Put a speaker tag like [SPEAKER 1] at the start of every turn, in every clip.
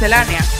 [SPEAKER 1] Miscelánea.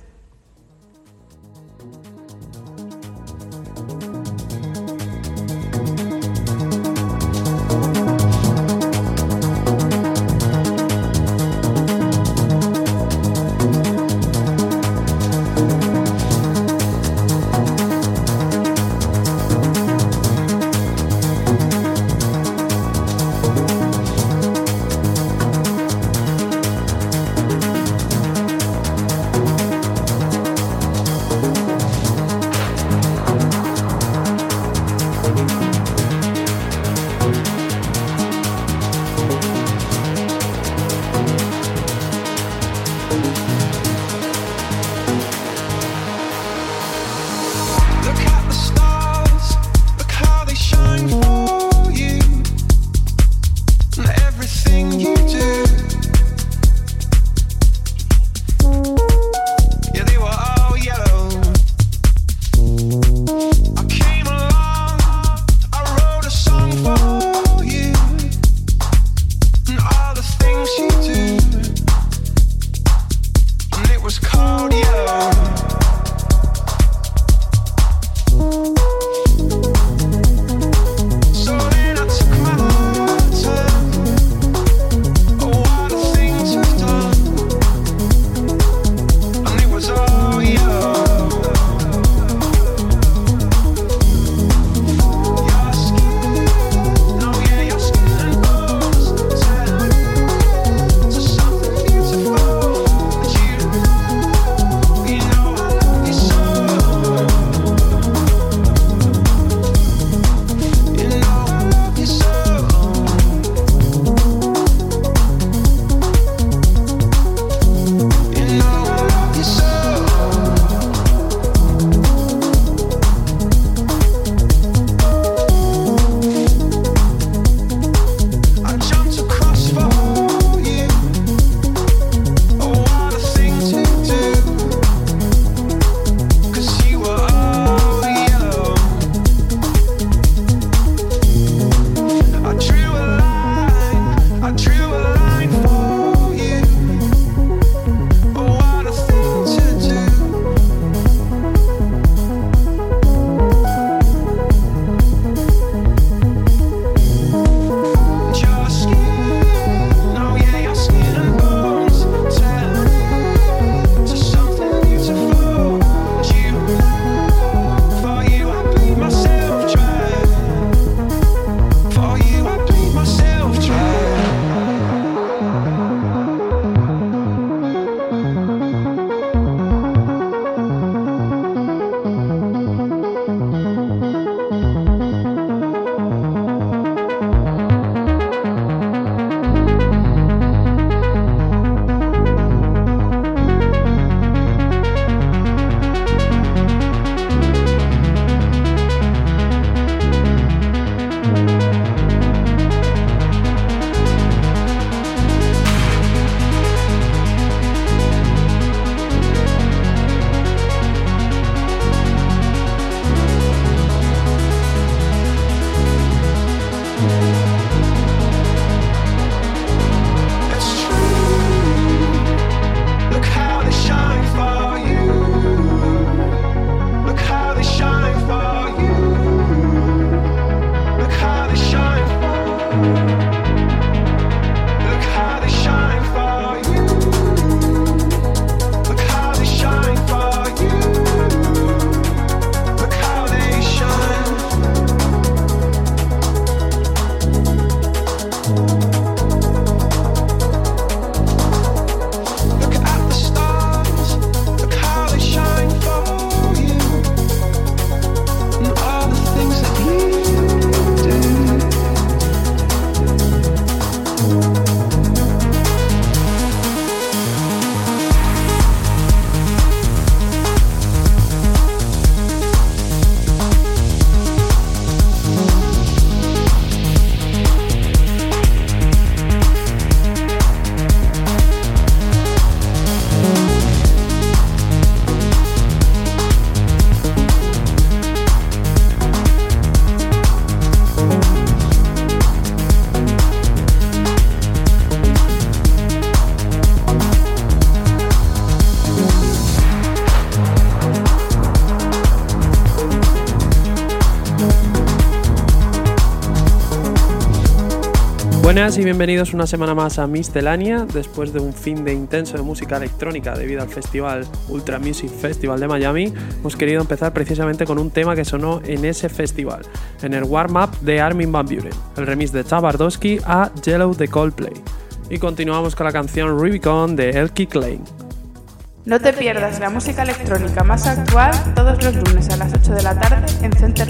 [SPEAKER 2] Y bienvenidos una semana más a Miscelánea. Después de un fin de intenso de música electrónica debido al festival Ultra Music Festival de Miami, hemos querido empezar precisamente con un tema que sonó en ese festival, en el warm-up de Armin Van Buren, el remix de Tabardowski a Yellow de Coldplay. Y continuamos con la canción Rubicon de Elkie Klein.
[SPEAKER 1] No te pierdas la música electrónica más actual todos los lunes a las 8 de la tarde en Center.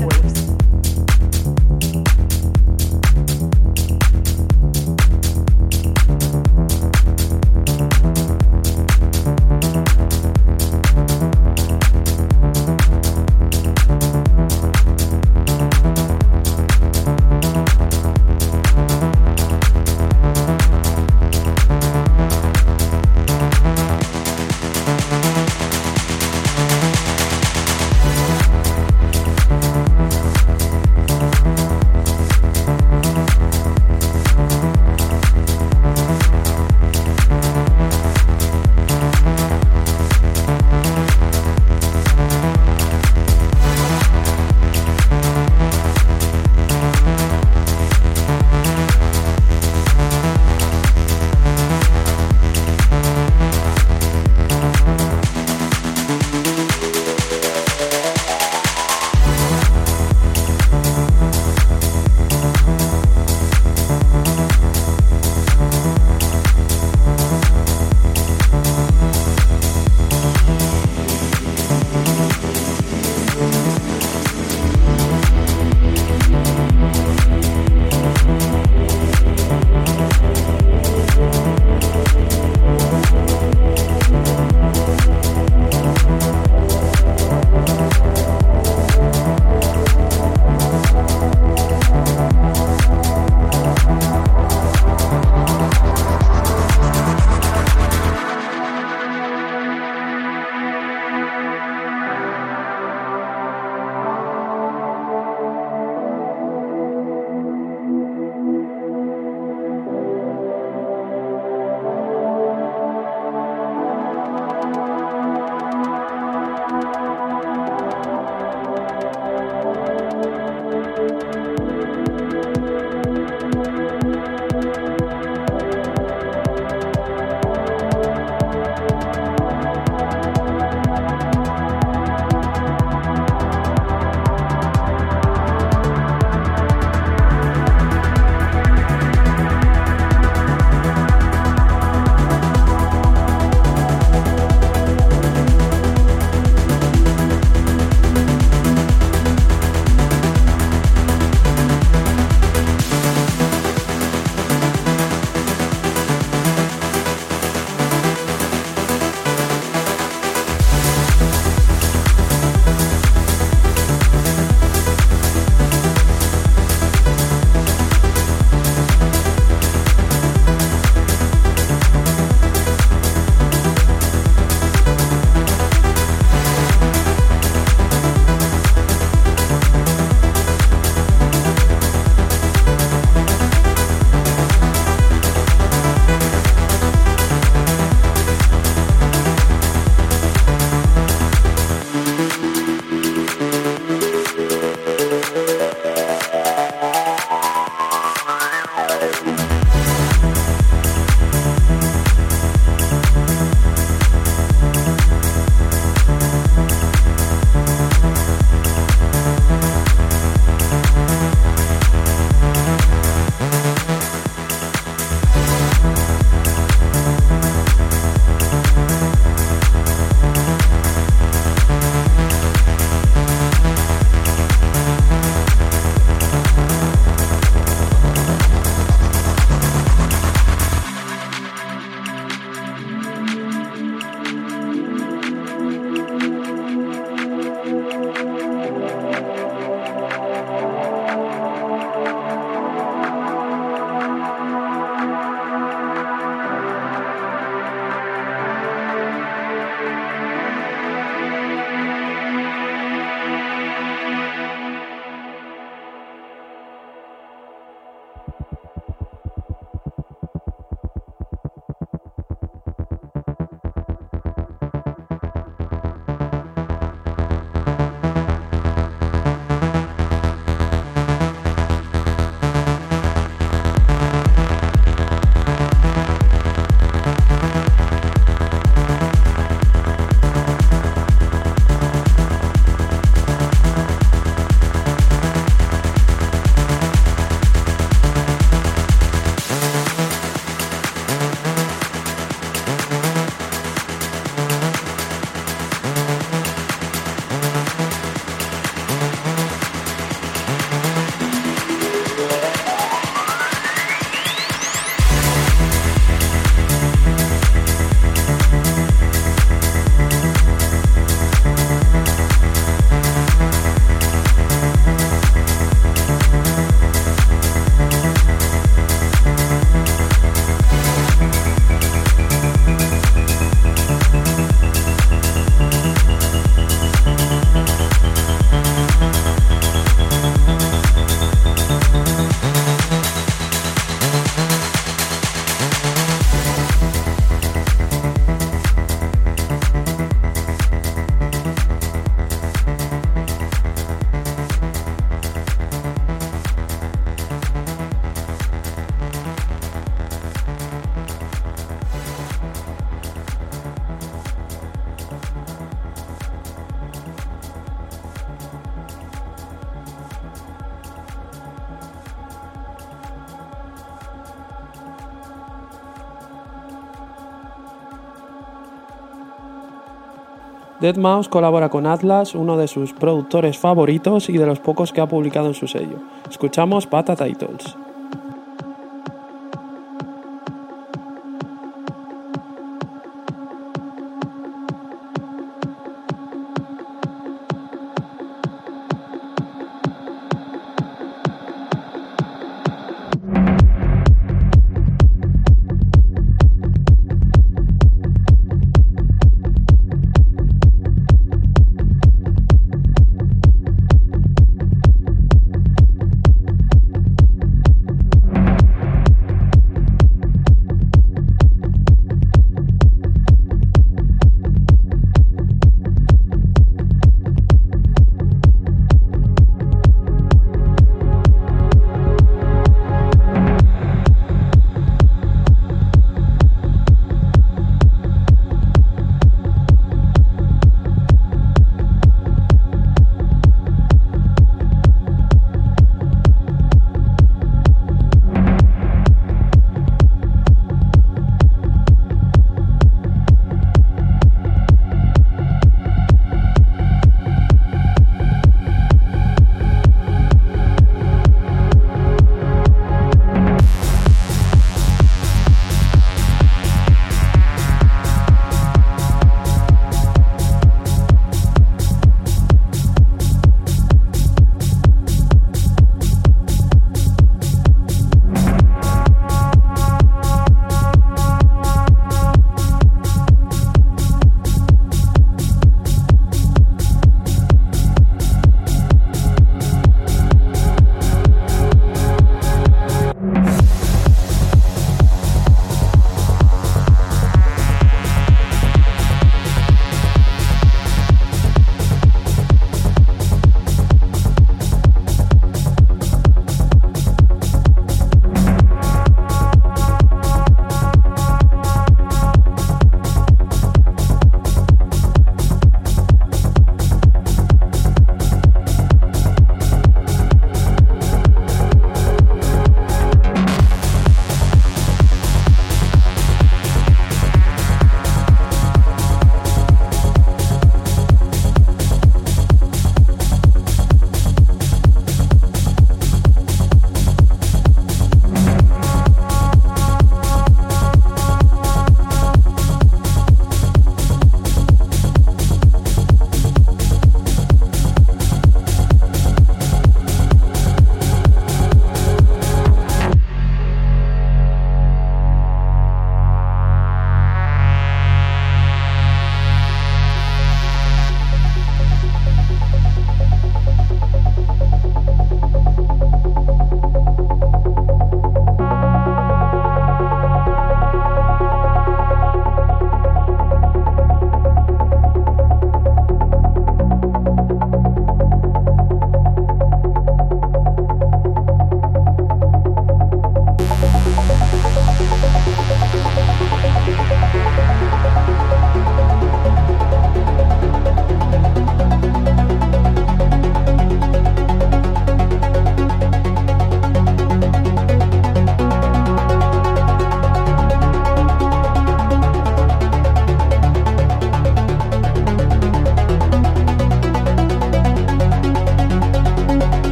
[SPEAKER 2] Deadmau5 colabora con Atlas, uno de sus productores favoritos y de los pocos que ha publicado en su sello. Escuchamos Pata Titles.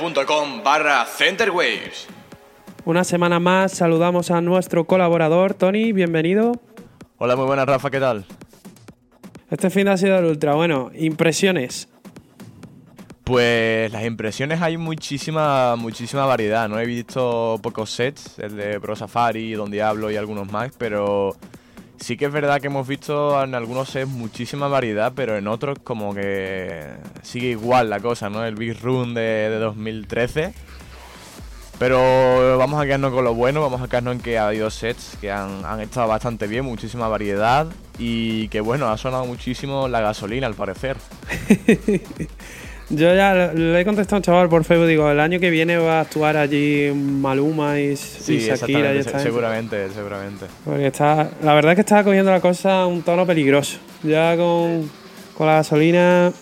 [SPEAKER 3] twitter.com barra centerwaves.
[SPEAKER 2] Una semana más saludamos a nuestro colaborador, Tony, bienvenido.
[SPEAKER 4] Hola, muy buenas, Rafa, ¿qué tal?
[SPEAKER 2] Este fin de ha sido el ultra. Bueno, impresiones.
[SPEAKER 4] Pues las impresiones hay muchísima, muchísima variedad. No he visto pocos sets, el de Pro Safari, Don Diablo y algunos más, pero sí que es verdad que hemos visto en algunos sets muchísima variedad, pero en otros como que sigue igual la cosa, ¿no? El Big Room de, de 2013 pero vamos a quedarnos con lo bueno, vamos a quedarnos en que ha habido sets que han, estado bastante bien, muchísima variedad y que bueno, ha sonado muchísimo la gasolina al parecer.
[SPEAKER 2] Yo ya le he contestado a un chaval por Facebook, digo, el año que viene va a actuar allí Maluma y,
[SPEAKER 4] sí,
[SPEAKER 2] Shakira.
[SPEAKER 4] Y seguramente, seguramente.
[SPEAKER 2] Porque está, la verdad es que está cogiendo la cosa un tono peligroso. Ya con, con la gasolina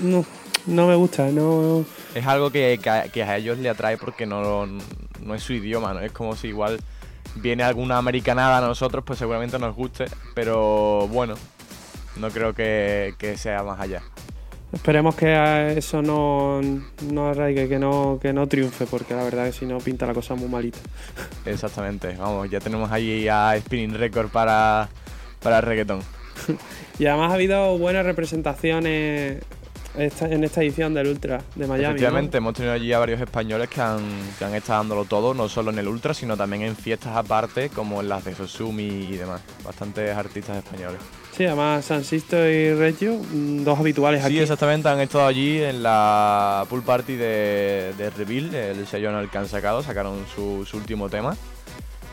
[SPEAKER 2] no, no me gusta, no
[SPEAKER 4] es algo que, a ellos le atrae porque no, no es su idioma, ¿no? Es como si igual viene alguna americanada a nosotros, pues seguramente nos guste, pero bueno, no creo que, sea más allá.
[SPEAKER 2] Esperemos que eso no, no arraigue, que no, que no triunfe, porque la verdad es que si no pinta la cosa muy malita.
[SPEAKER 4] Exactamente, vamos, ya tenemos ahí a Spinning Record para, para el reggaetón.
[SPEAKER 2] y además ha habido buenas representaciones en esta edición del Ultra de Miami.
[SPEAKER 4] Efectivamente, hemos tenido allí a varios españoles que han, que han estado dándolo todo, no solo en el Ultra, sino también en fiestas aparte, como en las de Sosumi y demás. Bastantes artistas españoles.
[SPEAKER 2] Sí, además San Sisto y Reggio, mm, dos habituales aquí.
[SPEAKER 4] Sí, exactamente, han estado allí en la pool party de, de Reveal, el sello en el que han sacado, sacaron su, último tema.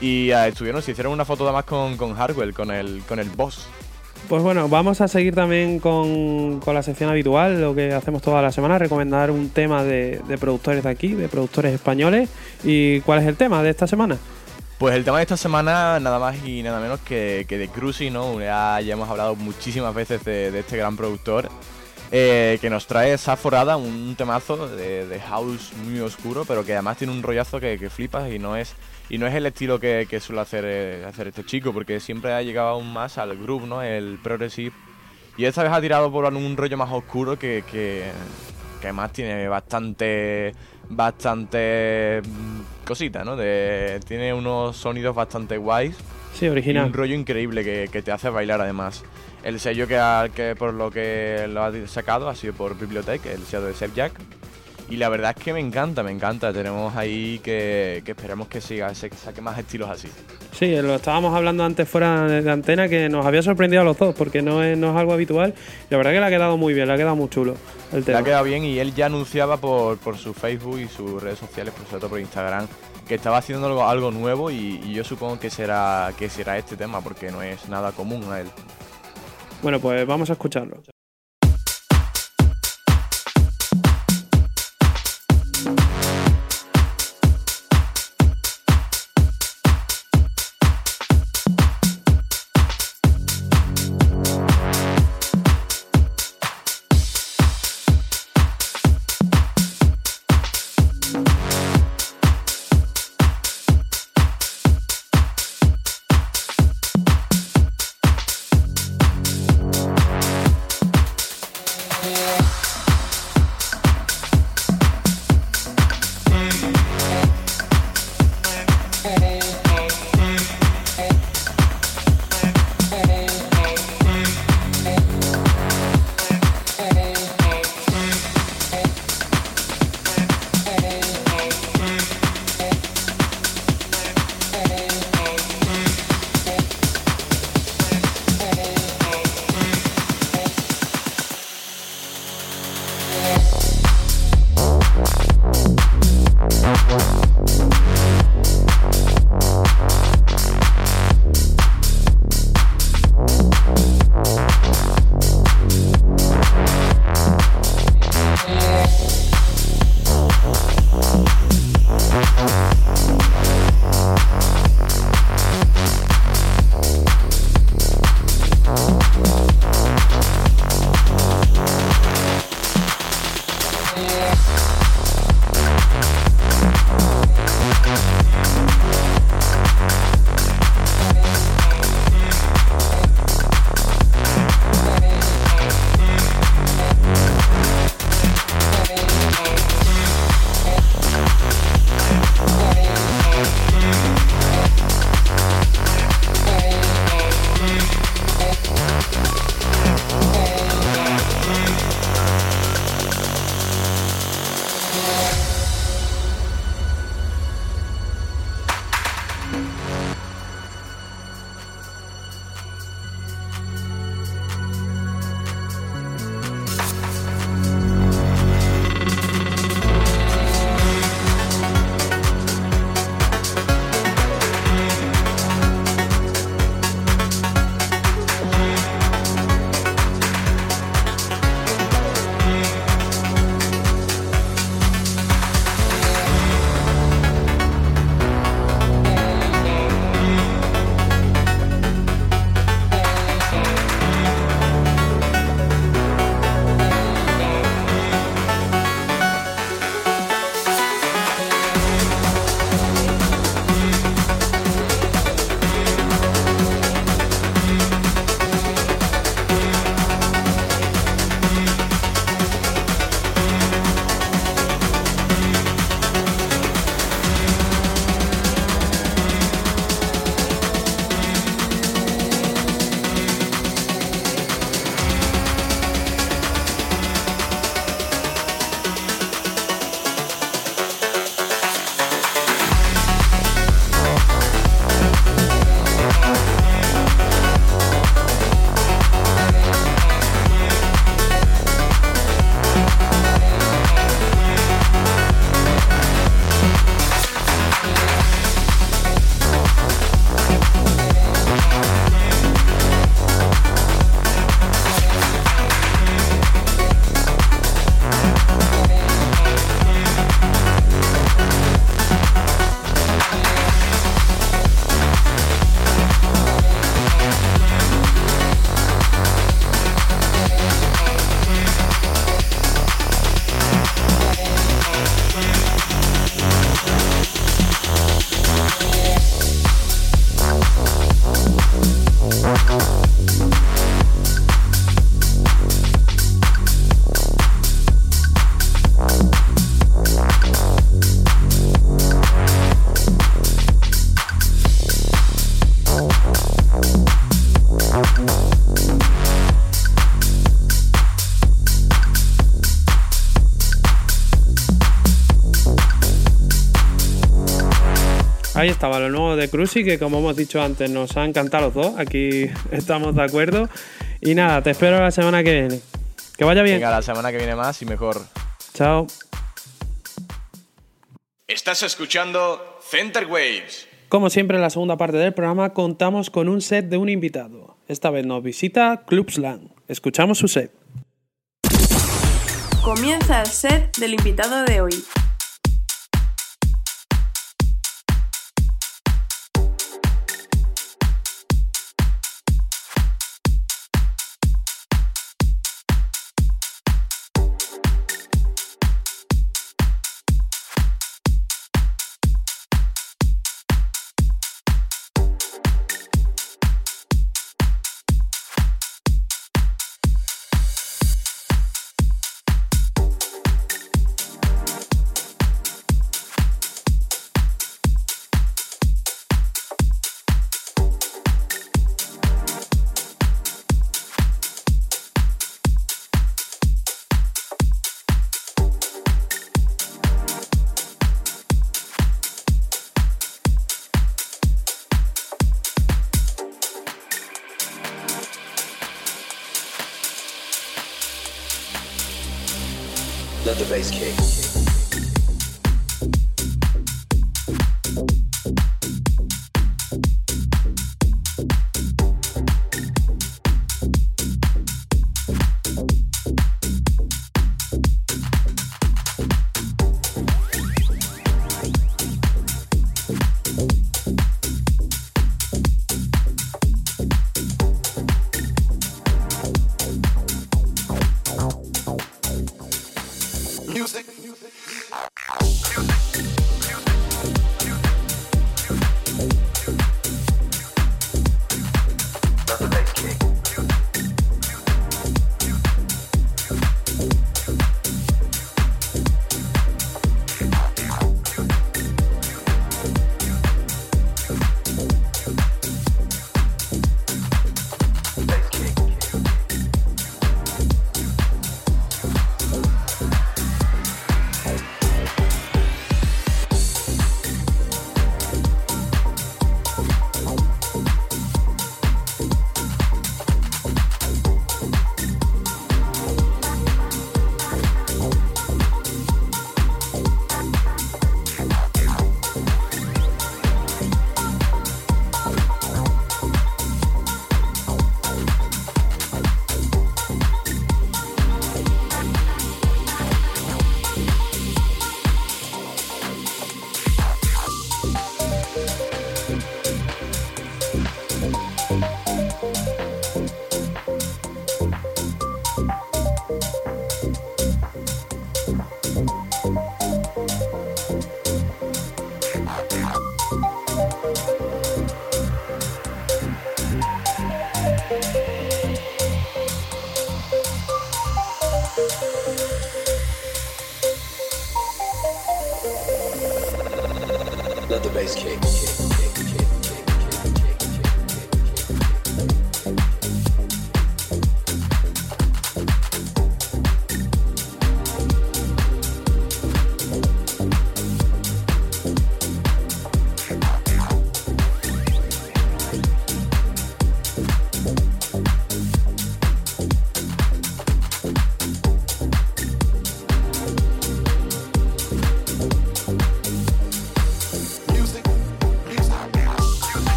[SPEAKER 4] Y uh, estuvieron, se hicieron una foto además con, con Hardwell, con el, con el boss
[SPEAKER 2] pues bueno, vamos a seguir también con, la sección habitual, lo que hacemos toda la semana, recomendar un tema de, productores de aquí, de productores españoles. ¿Y cuál es el tema de esta semana?
[SPEAKER 4] Pues el tema de esta semana nada más y nada menos que, de Cruisy, ¿no? Ya, hemos hablado muchísimas veces de, este gran productor. Eh, que nos trae Saforada, un temazo de, house muy oscuro, pero que además tiene un rollazo que, que flipas y no es y no es el estilo que, suele hacer, eh, hacer este chico, porque siempre ha llegado aún más al groove, ¿no? El progressive. Y esta vez ha tirado por un rollo más oscuro que, que, además tiene bastante bastante mm, cosita, ¿no? De, tiene unos sonidos bastante guays.
[SPEAKER 2] Sí, original.
[SPEAKER 4] un rollo increíble que, te hace bailar además. El sello que, que por lo que lo ha sacado ha sido por Bibliothèque, el sello de Seb Jack. Y la verdad es que me encanta, me encanta. Tenemos ahí que, que esperemos que siga, que saque más estilos así.
[SPEAKER 2] Sí, lo estábamos hablando antes fuera de antena que nos había sorprendido a los dos porque no es, no es algo habitual. la verdad que le ha quedado muy bien, le ha quedado muy chulo el tema.
[SPEAKER 4] Le ha quedado bien y él ya anunciaba por, por su Facebook y sus redes sociales, por sobre todo por Instagram, que estaba haciendo algo, algo nuevo y, y, yo supongo que será, que será este tema porque no es nada común a él.
[SPEAKER 2] Bueno, pues vamos a escucharlo. De Cruzy, que como hemos dicho antes, nos han encantado los dos. Aquí estamos de acuerdo. Y nada, te espero la semana que viene. Que vaya bien.
[SPEAKER 4] Venga, la semana que viene más y mejor.
[SPEAKER 2] Chao.
[SPEAKER 3] Estás escuchando Center Waves.
[SPEAKER 2] Como siempre, en la segunda parte del programa contamos con un set de un invitado. Esta vez nos visita Club Slang. Escuchamos su set.
[SPEAKER 1] Comienza el set del invitado de hoy.
[SPEAKER 5] Let the bass kick.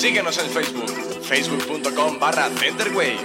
[SPEAKER 3] Síguenos en Facebook, facebook.com barra Centerwaves.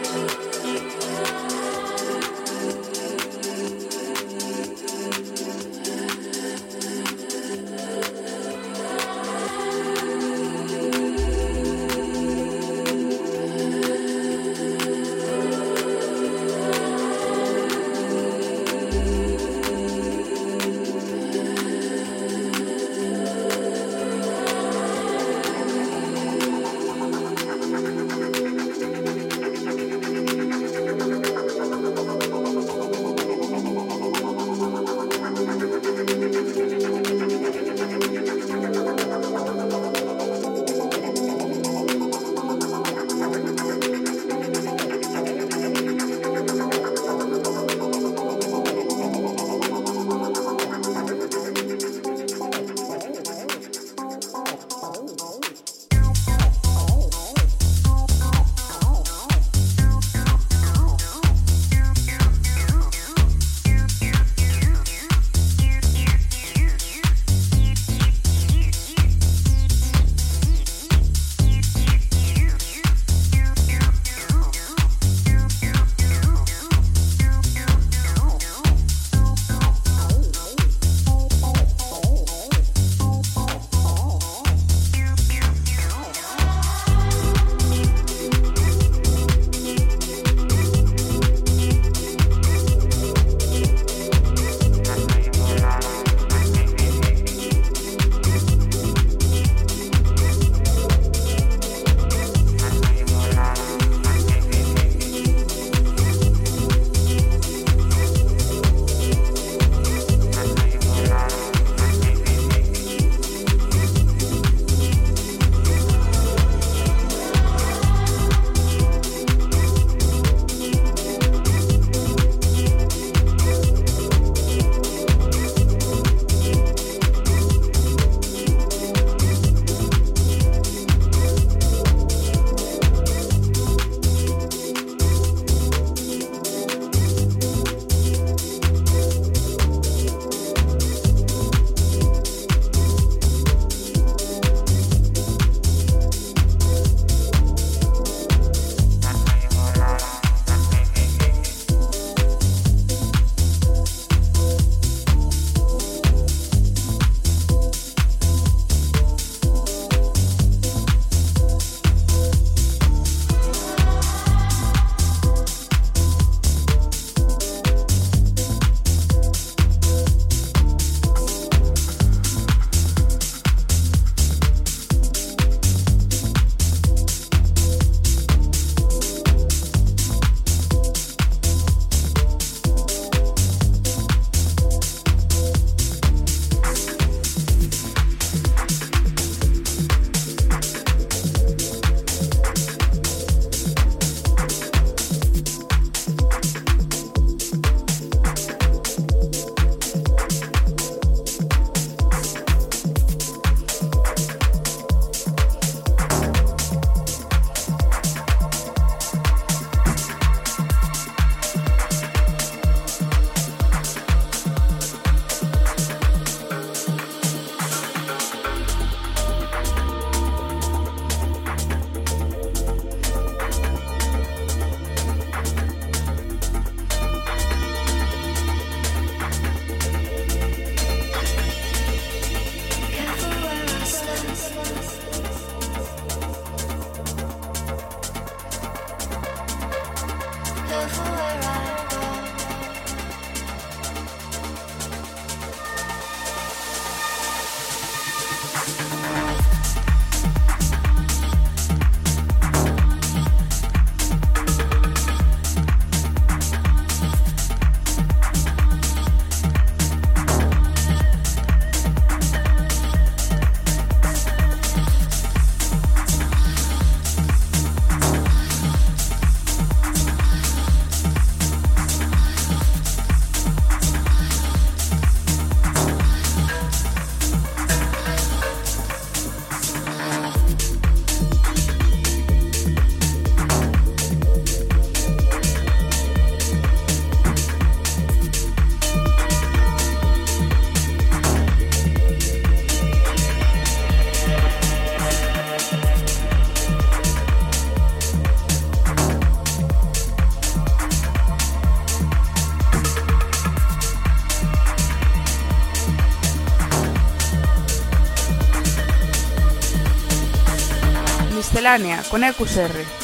[SPEAKER 3] Miscelánea con EQSR.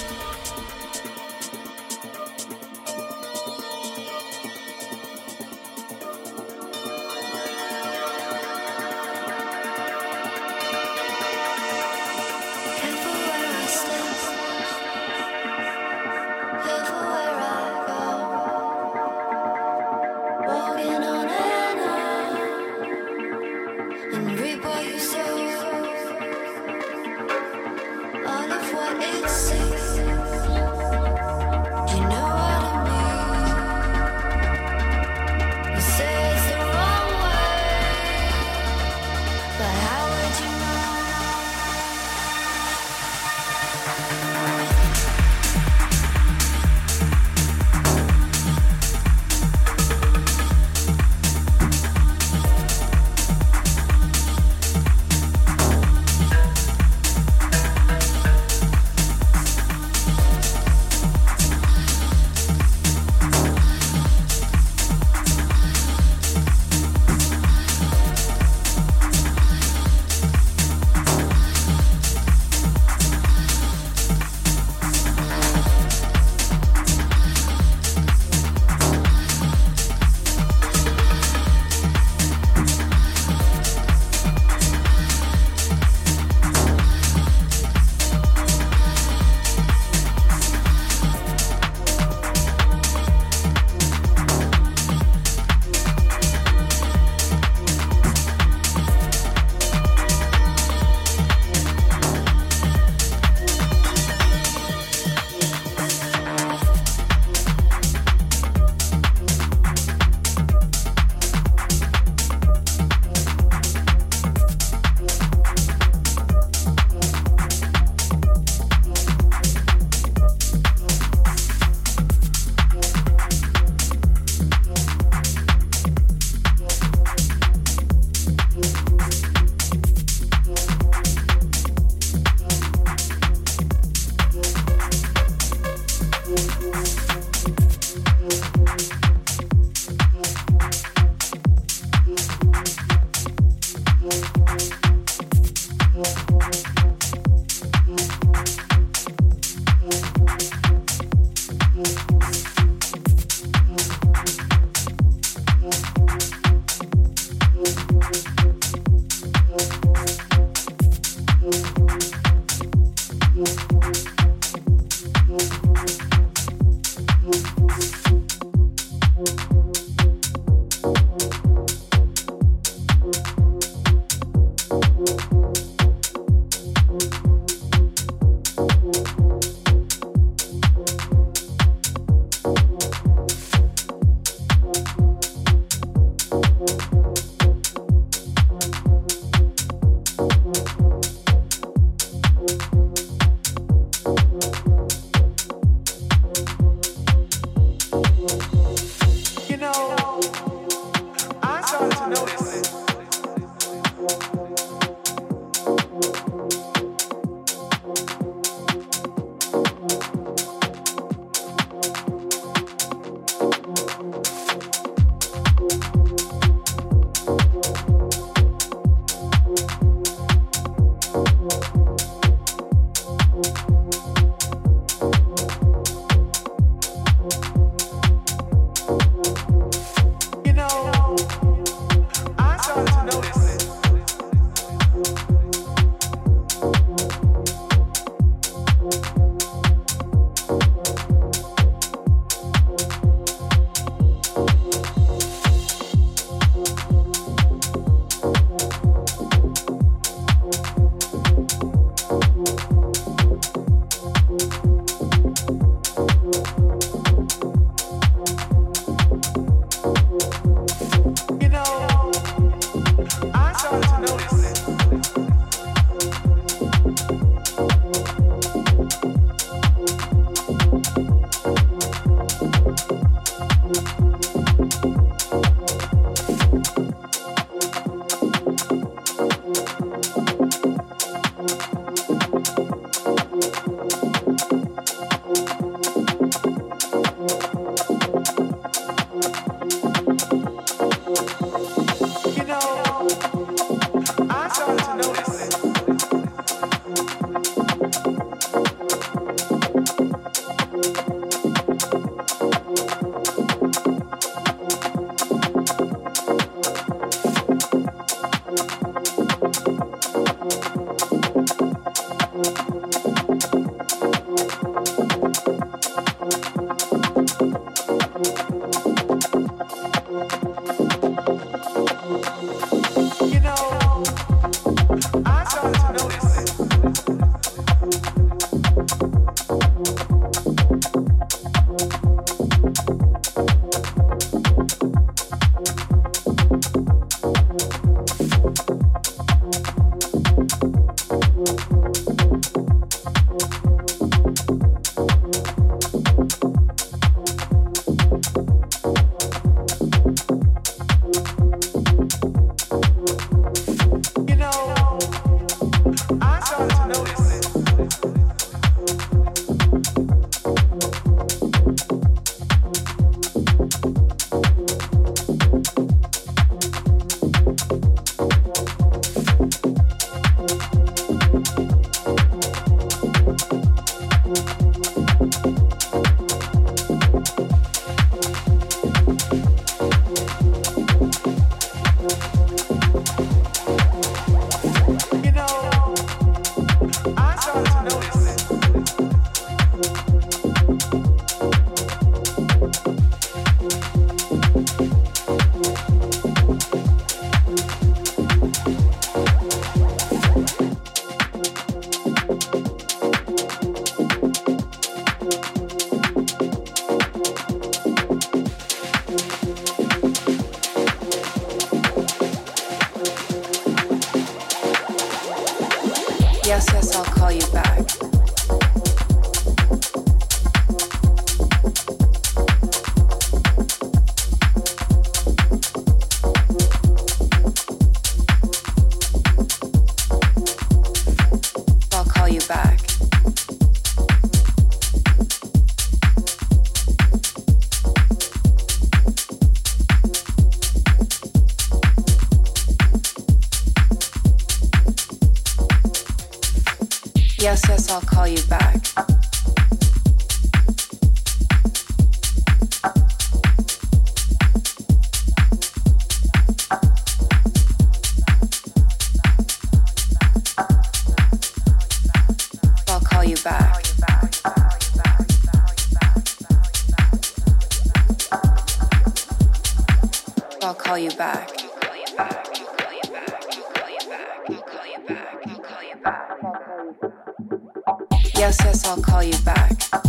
[SPEAKER 6] call you back. Yes, yes, I'll call you back.